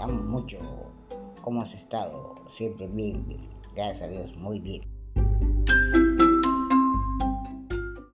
amo mucho. ¿Cómo has estado? Siempre bien, bien. Gracias a Dios, muy bien.